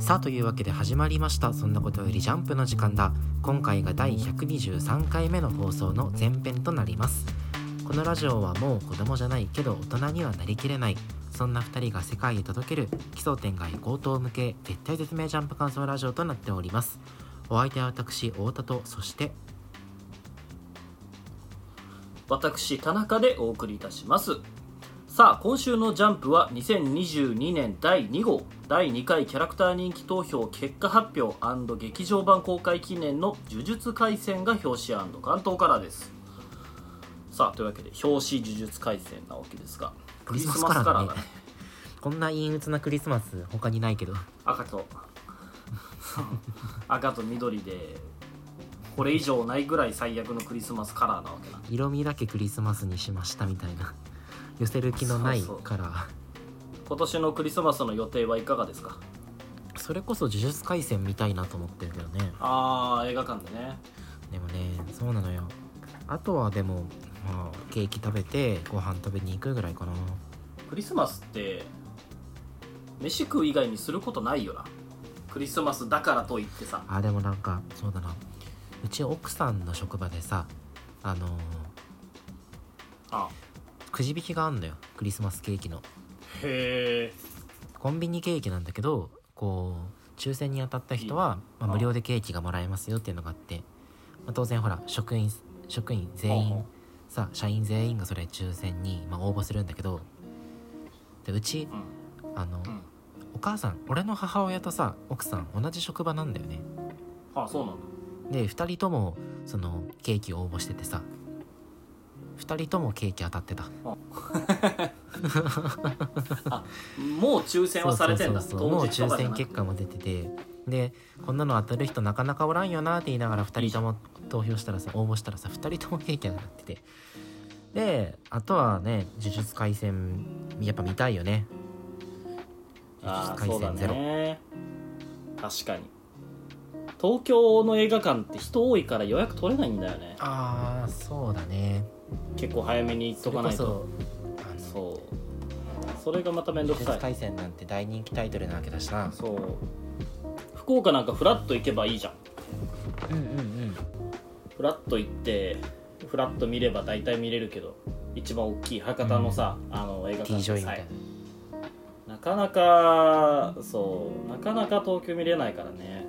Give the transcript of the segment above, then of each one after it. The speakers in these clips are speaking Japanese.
さあというわけで始まりました。そんなことよりジャンプの時間だ。今回が第123回目の放送の前編となります。このラジオはもう子供じゃないけど大人にはなりきれない。そんな2人が世界へ届ける。奇想天外高等向け絶対絶命ジャンプ感想ラジオとなっております。お相手は私太田とそして私田中でお送りいたします。さあ今週の「ジャンプ」は2022年第2号。第2回キャラクター人気投票結果発表劇場版公開記念の「呪術廻戦」が表紙関東からです。さあというわけで表紙呪術廻戦なわけですがクリスマスカラーだね。こんな陰鬱なクリスマス他にないけど。赤と。赤と緑でこれ以上ないぐらい最悪のクリスマスカラーなわけな色味だけクリスマスにしましたみたいな寄せる気のないカラー今年のクリスマスの予定はいかがですか？それこそ呪術廻戦見たいなと思ってるけどね。ああ映画館でね。でもねそうなのよ。あとはでもまあケーキ食べてご飯食べに行くぐらいかな。クリスマスって飯食う以外にすることないよな。クリスマスだからといってさ。あでもなんかそうだな。うち奥さんの職場でさあのー、あくじ引きがあんのよ。クリスマスケーキの。へえ。コンビニケーキなんだけどこう抽選に当たった人は、まあ、無料でケーキがもらえますよっていうのがあって、まあ、当然ほら職員職員全員さ社員全員がそれ抽選に、まあ、応募するんだけどでうち、うん、あの、うん、お母さん俺の母親とさ奥さん同じ職場なんだよね。あそうなんだ。で2人ともそのケーキを応募しててさ2人ともケーキ当たってた。あもう抽選はされてんだ。そうもう抽選結果も出てて。でこんなの当たる人なかなかおらんよなって言いながら2人とも投票したらさ応募したらさ2人ともケーキ当たってて。であとはね呪術廻戦やっぱ見たいよね。呪術廻戦ゼロ、ね、確かに。東京の映画館って人多いから予約取れないんだよね。ああそうだね結構早めに行っとかないと。そう。それがまた面倒くさい。回戦なんて大人気タイトルなわけだしな。そう。福岡なんかフラッと行けばいいじゃん。うんうんうん。フラッと行ってフラッと見れば大体見れるけど一番大きい博多のさ、うん、あの映画館でさ。なかなかそう。なかなか東京見れないからね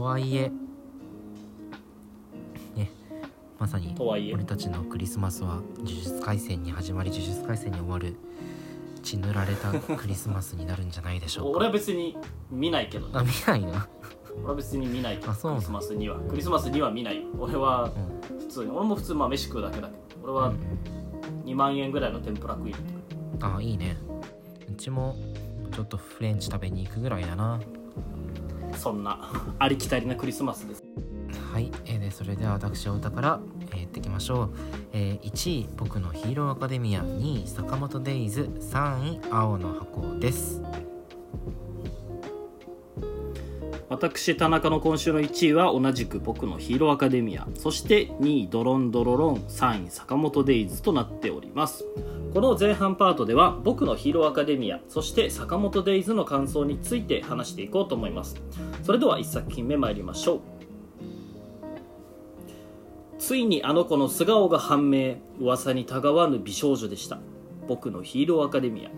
とはいえねまさに俺たちのクリスマスは呪術廻戦に始まり呪術廻戦に終わる血塗られたクリスマスになるんじゃないでしょうか。俺は別に見ないけど、ね、あ見ないな俺は別に見ないあそうクリスマスには。クリスマスには見ない俺は普通に、うん、俺も普通まあ飯食うだけだけど。俺は2万円ぐらいの天ぷら食いに行く。ああいいね。うちもちょっとフレンチ食べに行くぐらいだなそんな ありきたりなクリスマスです。はい、えー、でそれでは私お歌から、えー、やっていきましょう、えー、1位僕のヒーローアカデミア。2位坂本デイズ。3位青の箱です。私田中の今週の1位は同じく僕のヒーローアカデミア。そして2位ドロンドロロン。3位坂本デイズとなっております。この前半パートでは僕のヒーローアカデミア。そして坂本デイズの感想について話していこうと思います。それでは1作品目参りましょう。ついにあの子の素顔が判明。噂にたがわぬ美少女でした。僕のヒーローアカデミア。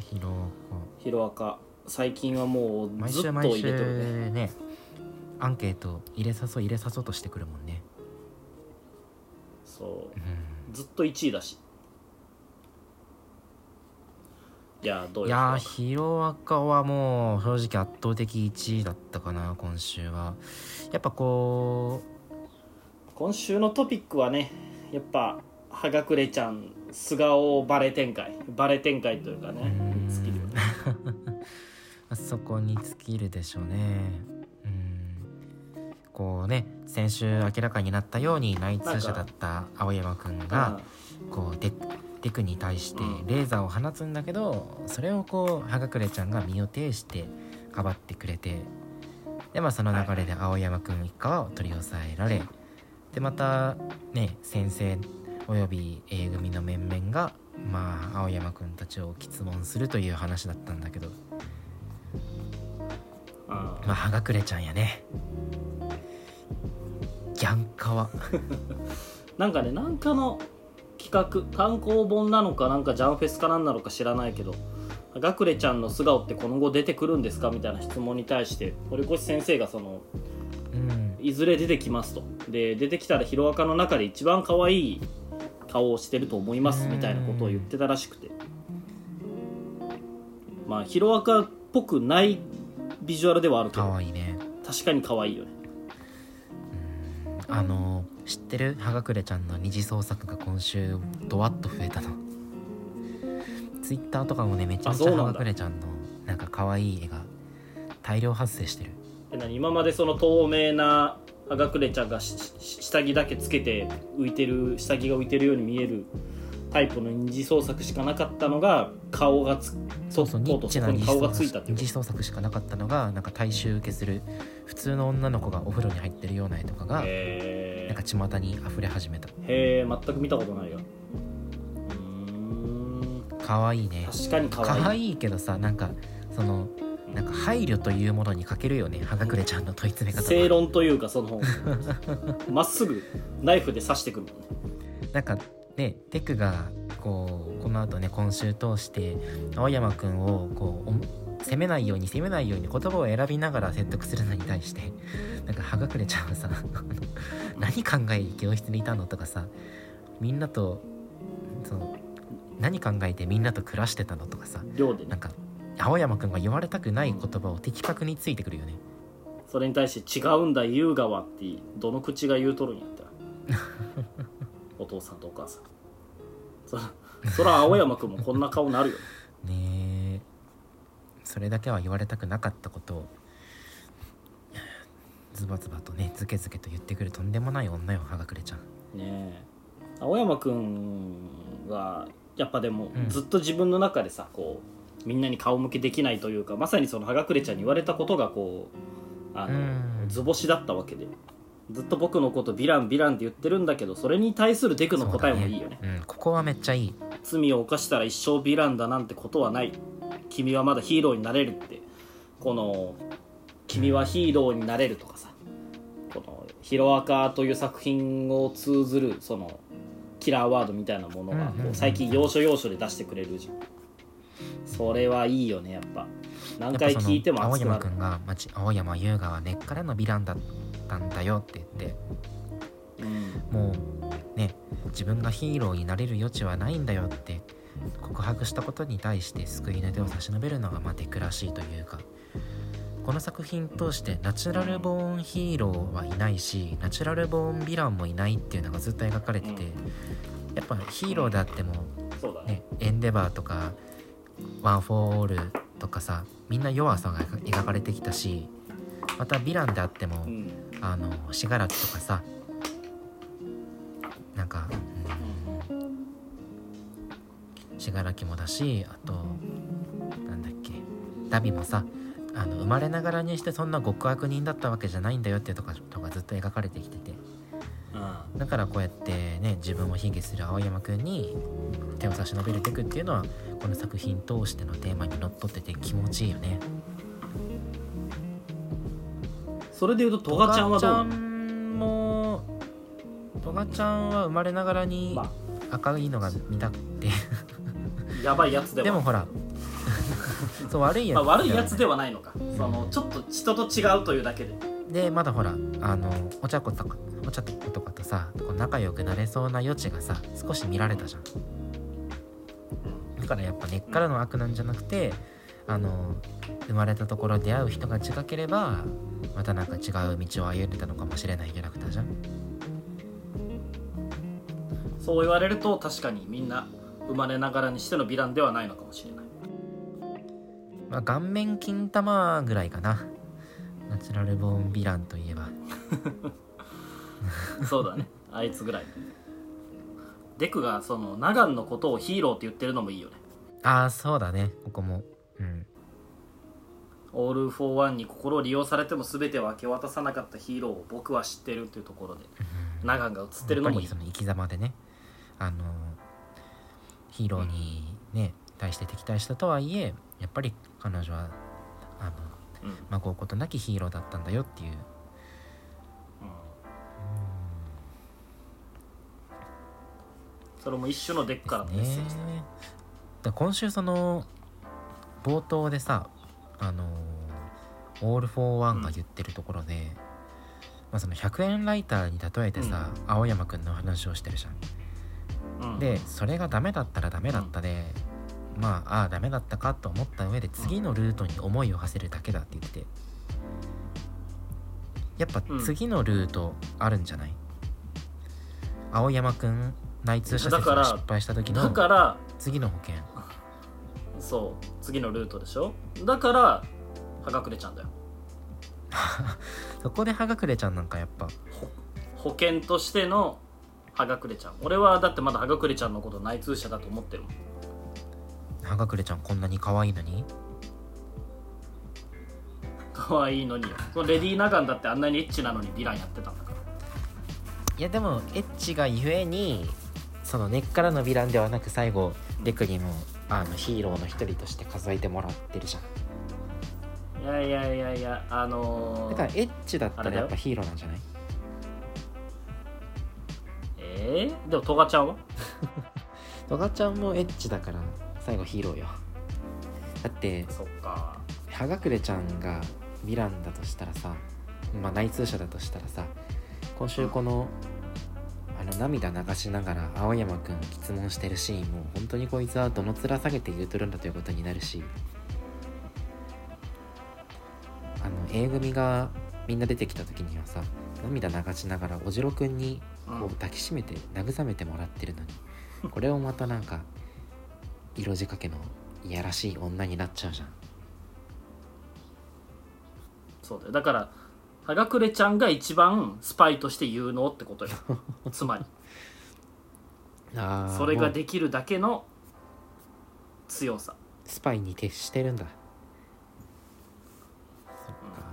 ヒロアカ。ヒロアカ最近はもうずっと入れてるね。ねアンケート入れさそう入れさそうとしてくるもんね。そう、うん。ずっと1位だし。いやどういやヒロアカ。はもう正直圧倒的1位だったかな今週は。やっぱこう今週のトピックはねやっぱはがくれちゃん素顔バレ展開。バレ展開というかね。尽きるよねそこに尽きるでしょうね。こうね先週明らかになったように内通者だった青山くんがこうデデクに対してレーザーを放つんだけどそれをこうはがくれちゃんが身を挺してかばってくれてでまあその流れで青山くん一家は取り押さえられでまたね先生および A 組の面々がまあ青山くんたちを質問するという話だったんだけど。あまあはがくれちゃんやね。ギャンカワ なんかねなんかの企画単行本なのかなんかジャンフェスかなんなのか知らないけど「がくれちゃんの素顔ってこの後出てくるんですか?」みたいな質問に対して堀越先生がそのうん。いずれ出てきますと。で出てきたらヒロアカの中で一番可愛い顔をしてると思いますみたいなことを言ってたらしくて。まあヒロアカっぽくないビジュアルではあるけかど。わいいね。確かに可愛いよね。あの知ってる？はがくれちゃんの二次創作が今週ドワッと増えたの。ツイッターとかもねめちゃめちゃあそうなんだ。はがくれちゃんのなんか可愛い絵が大量発生してる。え何？今までその透明なあがくれちゃんが下着だけつけて浮いてる下着が浮いてるように見えるタイプの二次創作しかなかったのが顔がつそうそうニッチな二次創作しかなかったのがなんか大衆受けする普通の女の子がお風呂に入ってるような絵とかとがへなんか巷に溢れ始めた。えへえ全く見たことないよ。うーん。可愛いね。確かに可愛い可愛いけどさなんかそのなんか配慮というものに欠けるよね。はがくれちゃんの問い詰め方は。正論というかその まっすぐナイフで刺してくるなんかねテクがこうこの後ね今週通して青山くんをこうお責めないように責めないように言葉を選びながら説得するのに対してなんかはがくれちゃんはさ 何考え教室にいたのとかさみんなとその何考えてみんなと暮らしてたのとかさ量でね。なんか青山くんが言われたくない言葉を的確についてくるよね。それに対して「違うんだ優雅は」ってどの口が言うとるんやったら お父さんとお母さん。そらそら青山君もこんな顔なるよ。ねえ。それだけは言われたくなかったことをズバズバとねズケズケと言ってくるとんでもない女よはがくれちゃん。ねえ。青山君はやっぱでもうん。ずっと自分の中でさこうみんなに顔向けできないというかまさにそのはがくれちゃんに言われたことがこうあのうん。図星だったわけでずっと僕のことヴィランヴィランって言ってるんだけどそれに対するデクの答えもいいよね。そうん、ここはめっちゃいい。罪を犯したら一生ヴィランだなんてことはない。君はまだヒーローになれるって。この「君はヒーローになれる」とかさ。この「ヒロアカ」という作品を通ずるそのキラーワードみたいなものがこう最近要所要所で出してくれるじゃん。それはいいよねやっぱ。何回聞いても青熱くなる。青山優雅は根っからのヴィランだったんだよって言って。うん。もうね自分がヒーローになれる余地はないんだよって告白したことに対して救いの手を差し伸べるのがまあデクらしいというか。この作品通してナチュラルボーンヒーローはいないしナチュラルボーンヴィランもいないっていうのがずっと描かれてて、うん。やっぱヒーローであってもね。ねエンデバーとかワン・フォー・オールとかさみんな弱さが描かれてきたしまたヴィランであっても、うんあの信楽とかさ。なんかうん。信楽もだしあとなんだっけ。ダビもさあの生まれながらにしてそんな極悪人だったわけじゃないんだよっていうとかとかずっと描かれてきてて。うん。だからこうやってね自分を卑下する青山くんに手を差し伸べるテクっていうのはこの作品通してのテーマにのっとってて気持ちいいよね。それでいうとトガちゃんはどう？なのトガちゃんは生まれながらにま赤いのが見たくて。やばいやつでは。でもほら。そう悪いやつ、まあ、悪いやつではないのか、そのちょっと人と違うというだけで。でまだほらあのお茶子とかお茶子とかとさこう仲良くなれそうな余地がさ少し見られたじゃん。だからやっぱ根っからの悪なんじゃなくてあの生まれたところで出会う人が近ければまたなんか違う道を歩んでたのかもしれないキャラクターじゃん。そう言われると確かにみんな生まれながらにしてのヴィランではないのかもしれない。まあ顔面金玉ぐらいかな。ナチュラルボーンヴィランといえば。そうだね。あいつぐらい。デクがそのナガンのことをヒーローって言ってるのもいいよね。ああそうだね。ここもうん。オール・フォー・ワンに心を利用されても全てを明け渡さなかったヒーローを僕は知ってるっていうところでナガンが映ってるのもいい。やっぱりその生き様でねあのヒーローにね対して敵対したとはいえやっぱり彼女はあのうん。まごうことなきヒーローだったんだよっていう。それも一種のデクからのメッセージだね。だ今週その冒頭でさあのオール・フォー・ワンが言ってるところで、まあ、その100円ライターに例えてさ、青山くんの話をしてるじゃん。うん。でそれがダメだったらダメだったで、まあああダメだったかと思った上で次のルートに思いを馳せるだけだって言って。てやっぱ次のルートあるんじゃない、青山くん内通者説だからが失敗した時だのから次の保険。そう次のルートでしょ？だから葉隠れちゃうんだよ。そこで葉隠れちゃんなんかやっぱ。保険としての葉隠れちゃん俺はだってまだ葉隠れちゃんのこと内通者だと思ってるもん。葉隠れちゃんこんなに可愛いのに？可愛いのにそのレディー・ナガンだってあんなにエッチなのにヴィランやってたんだから。いやでもエッチがゆえにその根っからのヴィランではなく最後レクにもあのヒーローの一人として数えてもらってるじゃん。いやいやいやいやあのー、だからエッチだったらやっぱヒーローなんじゃない？えー、でもトガちゃんは？トガちゃんもエッチだから最後ヒーローよ。だってそっか。葉隠れちゃんがヴィランだとしたらさまあ内通者だとしたらさ今週この、あの涙流しながら青山くん質問してるシーンも本当にこいつはどの面下げて言うとるんだということになるしあの A 組がみんな出てきた時にはさ涙流しながらおじろくんにうん。こう抱きしめて慰めてもらってるのにこれをまたなんか色仕掛けのいやらしい女になっちゃうじゃん。そうだよ。だから葉隠れちゃんが一番スパイとして有能ってことよ。つまり。あーそれがもうできるだけの強さ。スパイに徹してるんだ。そっか。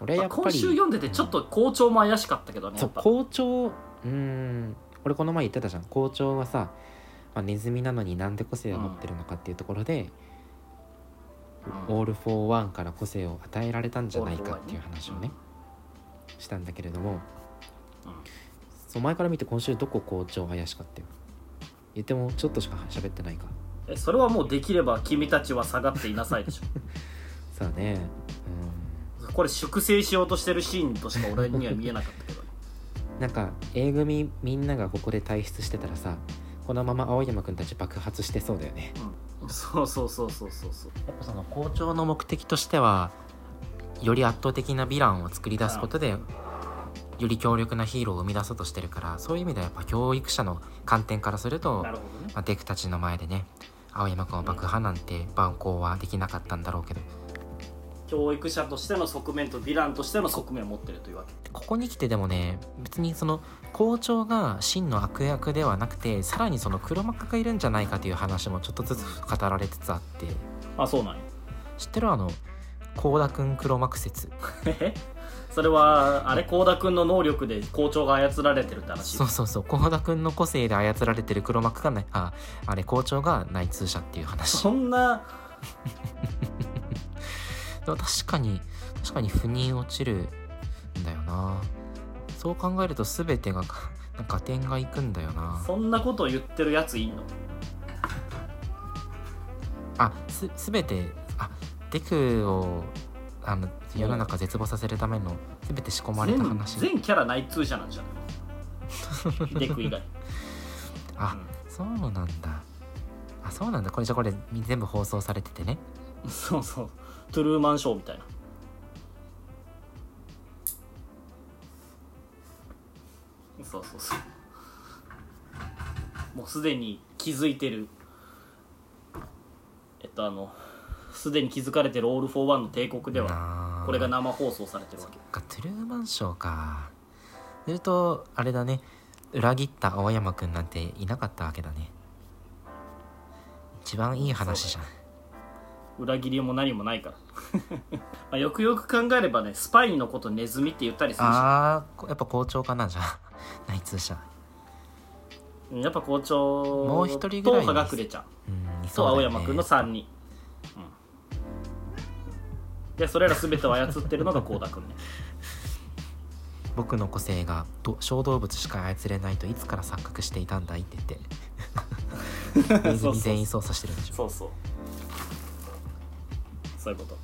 俺やっぱり週読んでてちょっと校長も怪しかったけどねそうやっぱ。校長うーん。俺この前言ってたじゃん。校長はさ、まあ、ネズミなのになんで個性を持ってるのかっていうところで、うんオール・フォー・ワンから個性を与えられたんじゃないかっていう話をねしたんだけれども、うん。そう前から見て今週どこ校長怪しかったよ。言ってもちょっとしか喋ってないか。えそれはもうできれば君たちは下がっていなさいでしょ。さあね。これ粛清しようとしてるシーンとしか俺には見えなかったけど。なんか A 組みんながここで退出してたらさこのまま青山くんたち爆発してそうだよね。うんそうそうそうそうそうそう。やっぱその校長の目的としてはより圧倒的なヴィランを作り出すことでより強力なヒーローを生み出そうとしてるからそういう意味ではやっぱ教育者の観点からすると、なるほどね。まあ、デクたちの前でね青山君を爆破なんて蛮行はできなかったんだろうけど教育者としての側面とヴィランとしての側面を持ってるというわけ。ここに来てでもね別にその校長が真の悪役ではなくてさらにその黒幕がいるんじゃないかという話もちょっとずつ語られつつあって。あそうなんや。知ってる？あの倖田くん黒幕説。え？それはあれ？幸田君の能力で校長が操られてるって話？そうそうそう。倖田くんの個性で操られてる黒幕がない。ああれ校長が内通者っていう話。そんなでも確かに確かに腑に落ちるんだよな。そう考えると全てが合 点がいくんだよな。そんなことを言ってるやついんの？あす全てあデクをあの世の中絶望させるための全て仕込まれた全話。全キャラ内通者なんじゃない？デク以外。あそうなんだ。あそうなんだ。これじゃあこれ全部放送されててね。うんそうそう。トゥルーマンショーみたいな。そうそうそう。もうすでに気づいてる。えっとあのすでに気づかれてるオール・フォー・ワンの帝国ではこれが生放送されてるわけ。かトゥルーマンショーか。するとあれだね。裏切った青山くんなんていなかったわけだね。一番いい話じゃん裏切りも何もないから。まあよくよく考えればねスパイのことネズミって言ったりするし。あーやっぱ校長かなじゃあ。内通者。やっぱ校長もう一人ぐらいと葉隠れちゃんうんと青山くんの3人、うん、でそれら全てを操ってるのが幸田くんね。僕の個性がど小動物しか操れないといつから錯覚していたんだいって言って。ネズミ全員操作してるんでしょ。そうそうそういうこと。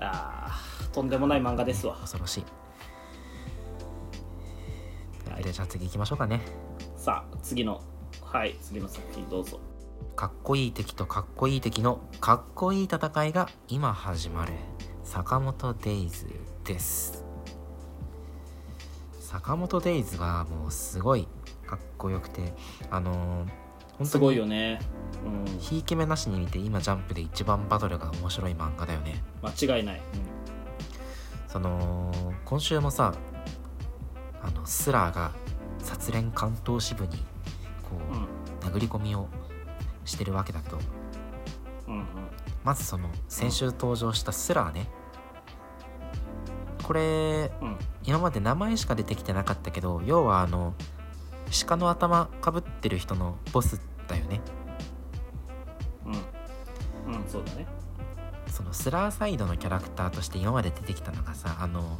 あーとんでもない漫画ですわ。恐ろしい。でじゃあ次行きましょうかね。さあ次のはい次の作品どうぞ。かっこいい敵とかっこいい敵のかっこいい戦いが今始まる。坂本デイズです。坂本デイズはもうすごいかっこよくてあのー本すごいよね。うん。ひいき目なしに見て今ジャンプで一番バトルが面白い漫画だよね。間違いない、その今週もさあのスラーが殺練関東支部にこうん。う殴り込みをしてるわけだけどうんうん。まずその先週登場したスラーね。これうん。今まで名前しか出てきてなかったけど要はあの鹿の頭かぶってる人のボスだよね。うん。うんそうだね。そのスラーサイドのキャラクターとして今まで出てきたのがさあの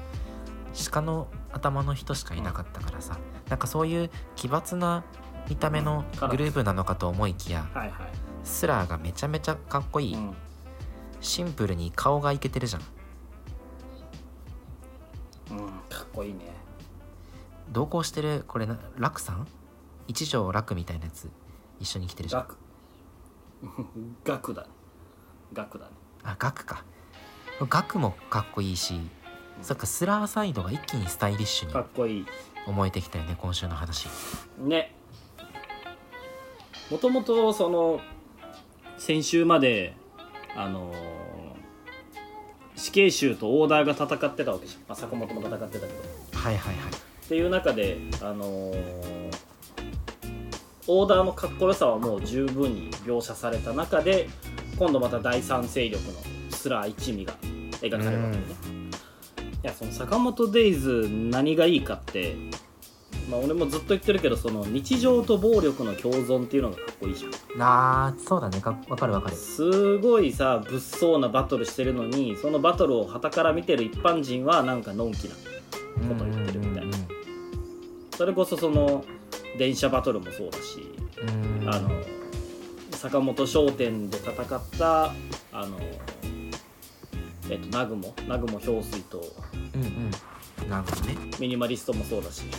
鹿の頭の人しかいなかったからさ、なんかそういう奇抜な見た目のグループなのかと思いきやはいはい。スラーがめちゃめちゃかっこいい、うん。シンプルに顔がイケてるじゃん。うん、かっこいいね。同行してるこれな楽さん？一条楽みたいなやつ一緒に来てるじゃん。学。学だね。学だね。あガクか。ガクもかっこいいしそっかスラーサイドが一気にスタイリッシュにかっこいい。思えてきたよね今週の話。ね。もともとその先週まであのー死刑囚とオーダーが戦ってたわけじゃん、まあ、坂本も戦ってたけど。はいはいはい。っていう中であのーオーダーのかっこよさはもう十分に描写された中で今度また第三勢力のスラー一味が描かれるわけでね。いやその坂本デイズ何がいいかってまあ俺もずっと言ってるけどその日常と暴力の共存っていうのがかっこいいじゃん。あーそうだね。かわかるわかる。すごいさ物騒なバトルしてるのにそのバトルを傍から見てる一般人はなんかのんきなこと言ってるみたいな。それこそその電車バトルもそうだしあの坂本商店で戦ったあのえっと南雲南雲氷水とうんうん。なるほどね。ミニマリストもそうだし。うん。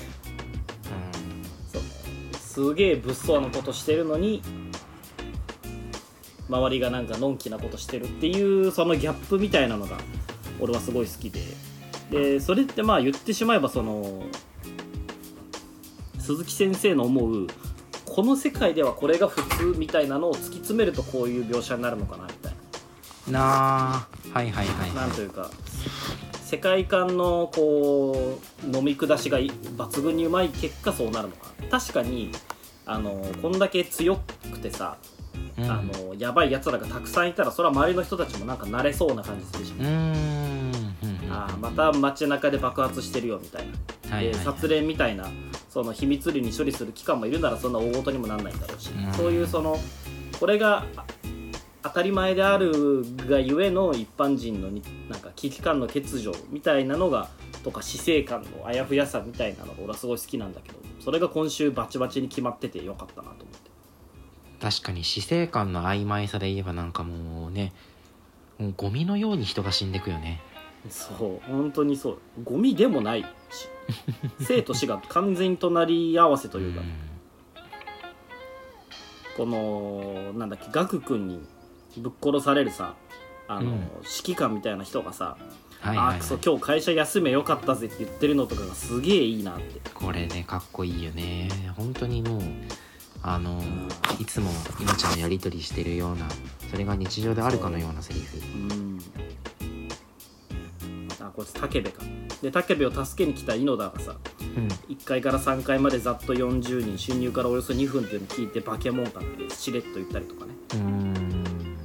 そのすげえ物騒なことしてるのに周りがなんかのんきなことしてるっていうそのギャップみたいなのが俺はすごい好きで。でそれってまあ言ってしまえばその鈴木先生の思うこの世界ではこれが普通みたいなのを突き詰めるとこういう描写になるのかなみたいな。あはいはいはいなんというか世界観のこう飲み下しが抜群にうまい結果そうなるのかな。確かにあのこんだけ強くてさ、いうん。あのやばいやつらがたくさんいたらそれは周りの人たちもなんか慣れそうな感じするじゃん、うーんうんうん。あーまた街中で爆発してるよみたいな、はいはいはい。で殺練みたいなその秘密裏に処理する機関もいるならそんな大事にもなんないんだろうし、うん。そういうそのこれがあ当たり前であるがゆえの一般人のになんか危機感の欠如みたいなのがとか死生観のあやふやさみたいなのが俺はすごい好きなんだけどそれが今週バチバチに決まっててよかったなと思って。確かに死生観の曖昧さで言えばなんかもうねもうゴミのように人が死んでくよね。そう本当にそう。ゴミでもないし 生と死が完全に隣り合わせというか、このなんだっけガク君にぶっ殺されるさあの、うん。指揮官みたいな人がさはいはい、はいあーくそ今日会社休めよかったぜって言ってるのとかがすげえいいなって。これねかっこいいよね。本当にもうあのいつも命のやり取りしてるようなそれが日常であるかのようなセリフ。うん。あこいつ武部かで武部を助けに来た猪田がさうん。1階から3階までざっと40人侵入からおよそ2分っていうのを聞いてバケモンかってしれっと言ったりとかね。うーん。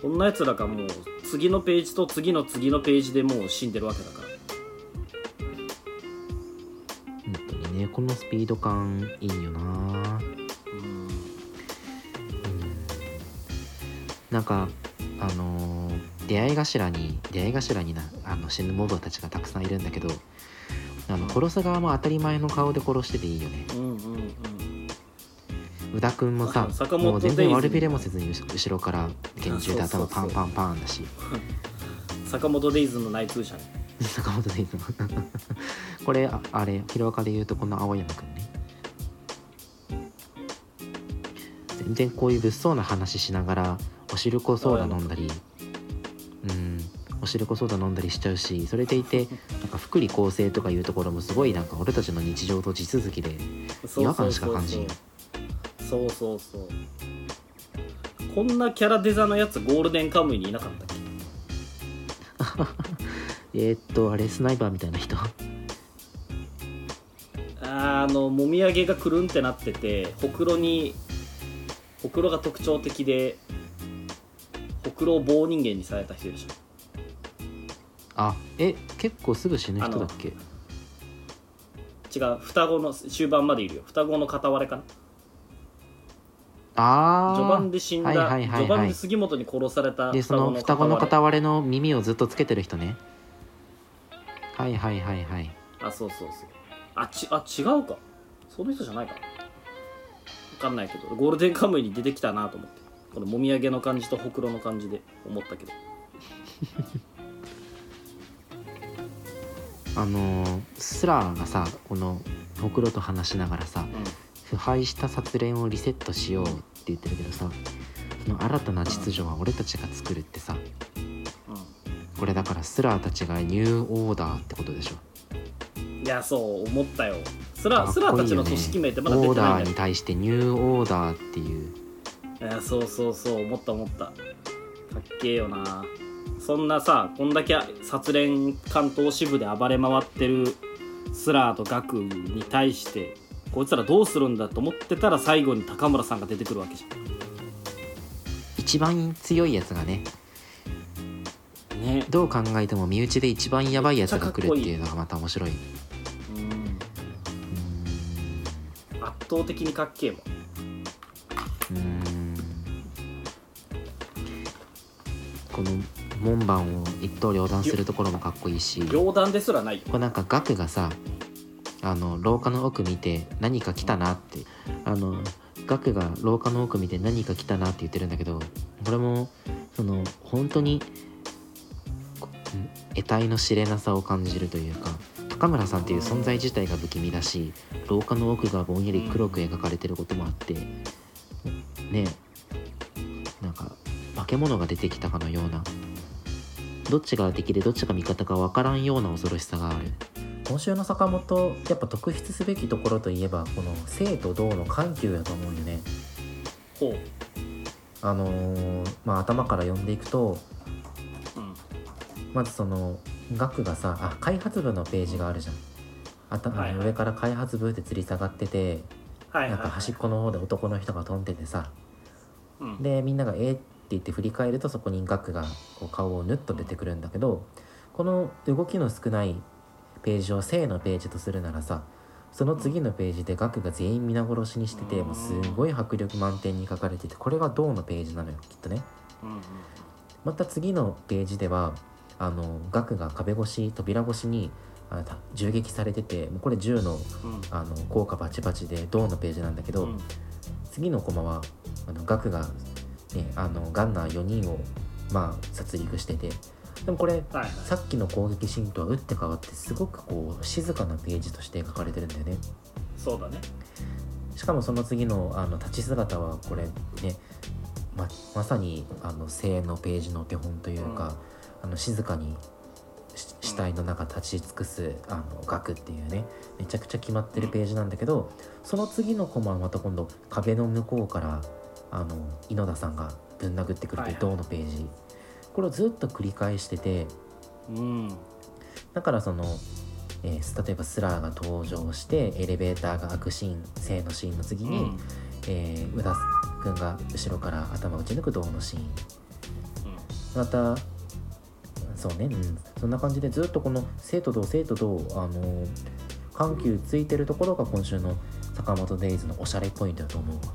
こんなやつらがもう次のページと次の次のページでもう死んでるわけだから。本当にねこのスピード感いいよな。うん。うん。なんかあのー出会い頭に出会い頭になあの死ぬモブたちがたくさんいるんだけどあの殺す側も当たり前の顔で殺してていいよね。うんうんうん。宇田くんもさもう全然悪びれもせずに後後ろから拳銃で頭パンパンパンだし。坂本デイズの内通者ね。坂本デイズの。これああれヒロアカで言うとこの青山くんね。全然こういう物騒な話しながらおしるこソーダ飲んだりうんおしるこソーダ飲んだりしちゃうしそれでいてなんか福利厚生とかいうところもすごいなんか俺たちの日常と地続きで違和感しか感じんよ。そうそうそう。こんなキャラデザのやつゴールデンカムイにいなかったっけ？えー、っとあれスナイパーみたいな人？あのもみあげがくるんってなっててほくろにほくろが特徴的でほくろを棒人間にされた人でしょあえ結構すぐ死ぬ人だっけ？違う双子の終盤までいるよ。双子の片割れかな？ああ序盤で死んだ、はいはいはいはい。序盤で杉本に殺されたでその双子の片割れの耳をずっとつけてる人ね。はいはいはいはい。あそうそうそう。あちあ違うか。その人じゃないか。な分かんないけど。ゴールデンカムイに出てきたなと思って。このもみあげの感じとほくろの感じで思ったけどあのースラーがさこのほくろと話しながらさ腐敗した殺練をリセットしようって言ってるけどさその新たな秩序は俺たちが作るってさこれだからスラーたちがニューオーダーってことでしょ。いやそう思ったよ。スラスラたちの組織名ってまだ出オーてないんだよ。ダーに対してニューオーダーっていう。いやそうそうそう思った思った。かっけえよなそんなさこんだけ殺練関東支部で暴れ回ってるスラーとガクに対してこいつらどうするんだと思ってたら最後に高村さんが出てくるわけじ一番強いやつがねゃんね。どう考えても身内で一番やばいやつが来るっていうのがまた面白い。圧倒的にかっけえもん。この門番を一刀両断するところもかっこいいしこですらない。よれなんかガクがさあの廊下の奥見て何か来たなってあのガクが廊下の奥見て何か来たなって言ってるんだけどこれもその本当にこうん得体の知れなさを感じるというか高村さんっていう存在自体が不気味だし廊下の奥がぼんやり黒く描かれてることもあってねなんか化け物が出てきたかのようなどっちが敵でどっちが味方か分からんような恐ろしさがある。今週の坂本やっぱ特筆すべきところといえばこの生と動の緩急やと思うよね。ほう。あのーまあ頭から読んでいくとうん。まずその額がさあ開発部のページがあるじゃん。あた、はいはい。上から開発部って吊り下がっててはいはい、なんか端っこの方で男の人が飛んでてさ。うん、でみんなが「えーって言って振り返るとそこに額がこう顔をぬっと出てくるんだけどこの動きの少ないページを正のページとするならさその次のページで額が全員皆殺しにしててもうすごい迫力満点に書かれててこれが銅のページなのよきっとね。また次のページではあの額が壁越し扉越しにあた銃撃されててもうこれ銃のうん。あの効果バチバチで銅のページなんだけど、うん。次のコマはあのガクが、ね、あのガンナー4人を、まあ、殺戮してて。でもこれはいはい。さっきの攻撃シーンとは打って変わってすごくこう静かなページとして描かれてるんだよね。そうだね。しかもその次のあの立ち姿はこれねままさにあの正のページの手本というか、あの静かにし死体の中立ち尽くすあの額っていうねめちゃくちゃ決まってるページなんだけどその次のコマはまた今度壁の向こうからあの井野田さんがぶん殴ってくるというはいはい。銅のページ、これをずっと繰り返しててうん。だからその、えー例えばスラーが登場してエレベーターが開くシーン正のシーンの次に、うん。えー宇田君が後ろから頭を打ち抜く銅のシーン。うん。またそうね、うん、そんな感じでずっとこの生と同生と同あの緩急ついてるところが今週の坂本デイズのおしゃれポイントだと思うわ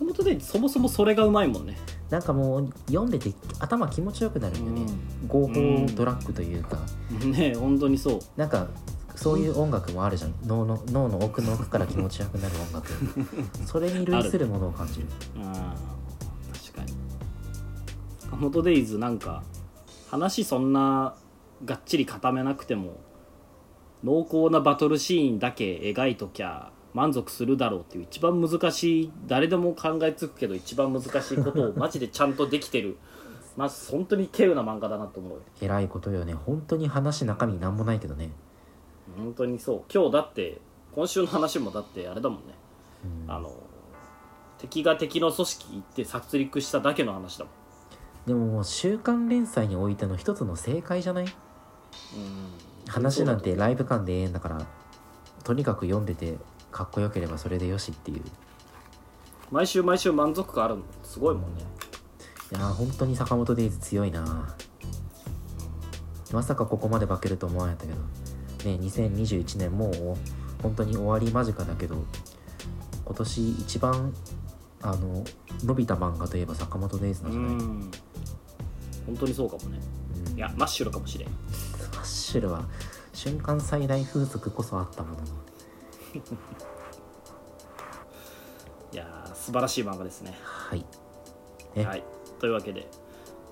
坂本デイズそもそもそれがうまいもんね。なんかもう読んでて頭気持ちよくなるよね、合法ドラッグというか、ね本当にそう。なんかそういう音楽もあるじゃん。脳の脳の奥の奥から気持ちよくなる音楽。それに類するものを感じる。あー確かに。坂本デイズなんか話そんながっちり固めなくても濃厚なバトルシーンだけ描いときゃ満足するだろうっていう一番難しい誰でも考えつくけど一番難しいことをマジでちゃんとできてる。まず本当に稀有な漫画だなと思うよ。えらいことよね。本当に話中身なんもないけどね、本当にそう。今日だって今週の話もだってあれだもんね。うん。あの敵が敵の組織行って殺戮しただけの話だもん。でももう週刊連載においての一つの正解じゃない？うん。話なんてライブ感でええんだからとにかく読んでてかっこよければそれでよしっていう。毎週毎週満足感あるの？すごいもんね。いやー本当に坂本デイズ強いな。まさかここまで化けると思わなかったけど。ね2021年もう本当に終わり間近だけど今年一番あの伸びた漫画といえば坂本デイズうなんじゃない、ん。本当にそうかもね。うん。いやマッシュルかもしれん。マッシュルは瞬間最大風速こそあったもののいやー素晴らしい漫画ですね。はい。えはい。というわけで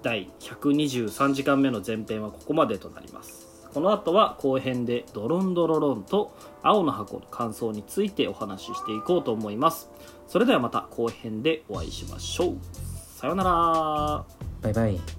第123時間目の前編はここまでとなります。この後は後編でドロンドロロンと青の箱の感想についてお話ししていこうと思います。それではまた後編でお会いしましょう。さようなら。バイバイ